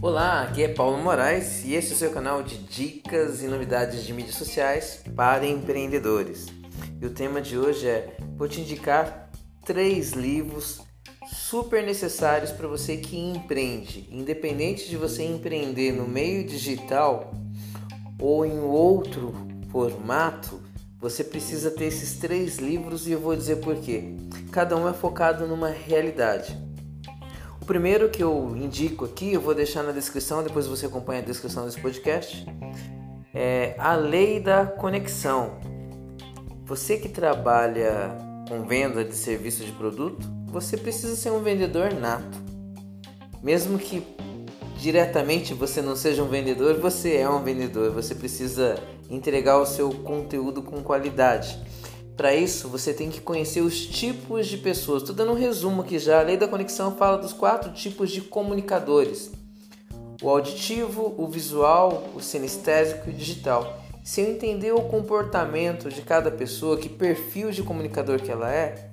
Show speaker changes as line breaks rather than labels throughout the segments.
Olá, aqui é Paulo Moraes e este é o seu canal de dicas e novidades de mídias sociais para empreendedores. E o tema de hoje é: vou te indicar três livros super necessários para você que empreende. Independente de você empreender no meio digital ou em outro formato, você precisa ter esses três livros e eu vou dizer por quê. Cada um é focado numa realidade. O primeiro que eu indico aqui, eu vou deixar na descrição, depois você acompanha a descrição desse podcast, é A Lei da Conexão. Você que trabalha com venda de serviço de produto, você precisa ser um vendedor nato. Mesmo que diretamente você não seja um vendedor, você é um vendedor. Você precisa entregar o seu conteúdo com qualidade. Para isso, você tem que conhecer os tipos de pessoas. Estou dando um resumo aqui já. A lei da conexão fala dos quatro tipos de comunicadores: o auditivo, o visual, o sinestésico e o digital. Se eu entender o comportamento de cada pessoa, que perfil de comunicador que ela é,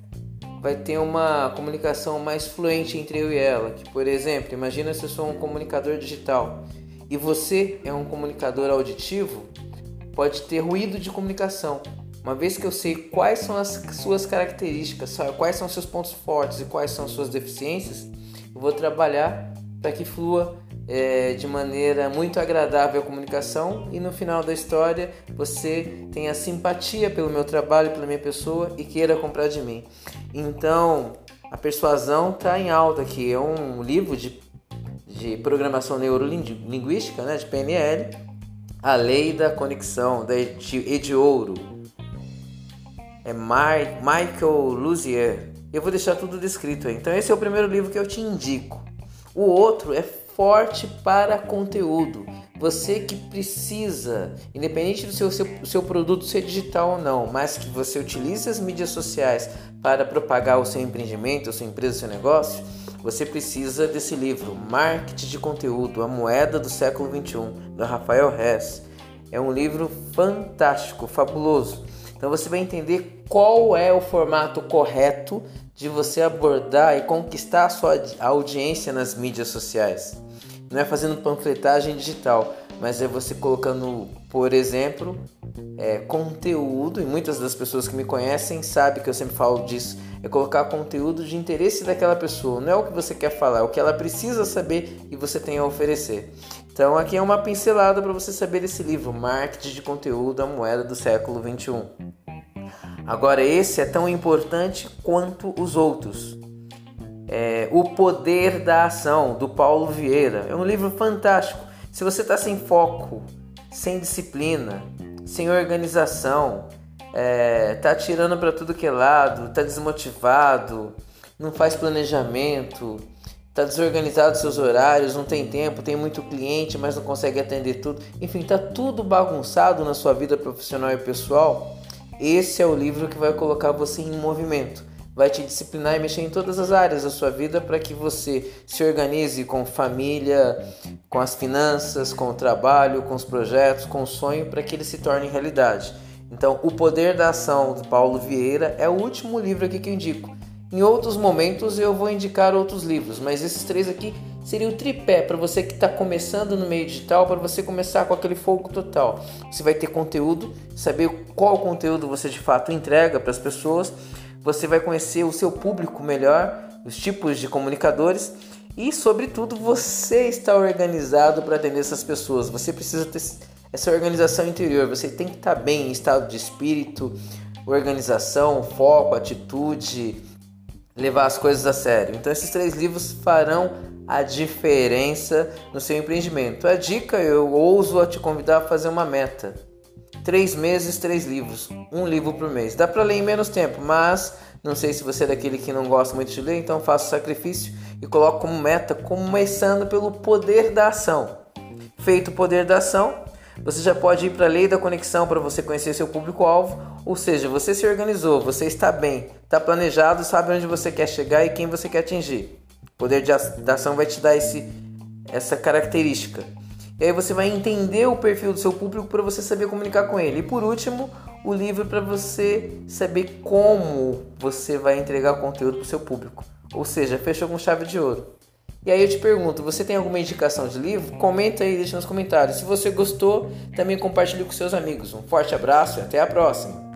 vai ter uma comunicação mais fluente entre eu e ela. Que, por exemplo, imagina se eu sou um comunicador digital e você é um comunicador auditivo, pode ter ruído de comunicação. Uma vez que eu sei quais são as suas características, quais são seus pontos fortes e quais são suas deficiências, eu vou trabalhar para que flua é, de maneira muito agradável a comunicação e no final da história você tenha simpatia pelo meu trabalho, pela minha pessoa e queira comprar de mim. Então, a persuasão está em alta aqui. É um livro de, de programação neurolinguística, né, de PNL, A Lei da Conexão, da Ediouro é Michael Luzier. Eu vou deixar tudo descrito aí. Então esse é o primeiro livro que eu te indico. O outro é Forte para Conteúdo. Você que precisa, independente do seu, seu, seu produto ser digital ou não, mas que você utilize as mídias sociais para propagar o seu empreendimento, a sua empresa, o seu negócio, você precisa desse livro, Marketing de Conteúdo, a moeda do século 21, do Rafael Hess. É um livro fantástico, fabuloso então você vai entender qual é o formato correto de você abordar e conquistar a sua audiência nas mídias sociais. Não é fazendo panfletagem digital, mas é você colocando, por exemplo, é, conteúdo, e muitas das pessoas que me conhecem sabem que eu sempre falo disso, é colocar conteúdo de interesse daquela pessoa, não é o que você quer falar, é o que ela precisa saber e você tem a oferecer. Então aqui é uma pincelada para você saber desse livro, Marketing de Conteúdo, a moeda do século 21. Agora esse é tão importante quanto os outros. É, o Poder da Ação, do Paulo Vieira. É um livro fantástico. Se você está sem foco, sem disciplina, sem organização, é, tá tirando para tudo que é lado, tá desmotivado, não faz planejamento, tá desorganizado seus horários, não tem tempo, tem muito cliente, mas não consegue atender tudo. Enfim, tá tudo bagunçado na sua vida profissional e pessoal. Esse é o livro que vai colocar você em movimento. Vai te disciplinar e mexer em todas as áreas da sua vida para que você se organize com família, com as finanças, com o trabalho, com os projetos, com o sonho, para que ele se torne realidade. Então, O Poder da Ação, do Paulo Vieira, é o último livro aqui que eu indico. Em outros momentos eu vou indicar outros livros, mas esses três aqui seriam o tripé para você que está começando no meio digital, para você começar com aquele foco total. Você vai ter conteúdo, saber qual conteúdo você de fato entrega para as pessoas, você vai conhecer o seu público melhor, os tipos de comunicadores e, sobretudo, você está organizado para atender essas pessoas. Você precisa ter essa organização interior, você tem que estar tá bem em estado de espírito, organização, foco, atitude, levar as coisas a sério. Então, esses três livros farão a diferença no seu empreendimento. A dica eu ouso te convidar a fazer uma meta. Três meses, três livros, um livro por mês. Dá para ler em menos tempo, mas não sei se você é daquele que não gosta muito de ler, então faça o sacrifício e coloque como meta, começando pelo poder da ação. Feito o poder da ação, você já pode ir para a lei da conexão para você conhecer seu público-alvo, ou seja, você se organizou, você está bem, está planejado, sabe onde você quer chegar e quem você quer atingir. O poder de ação vai te dar esse, essa característica. E aí você vai entender o perfil do seu público para você saber comunicar com ele. E por último, o livro para você saber como você vai entregar o conteúdo para o seu público. Ou seja, fechou com chave de ouro. E aí eu te pergunto, você tem alguma indicação de livro? Comenta aí, deixa nos comentários. Se você gostou, também compartilhe com seus amigos. Um forte abraço e até a próxima!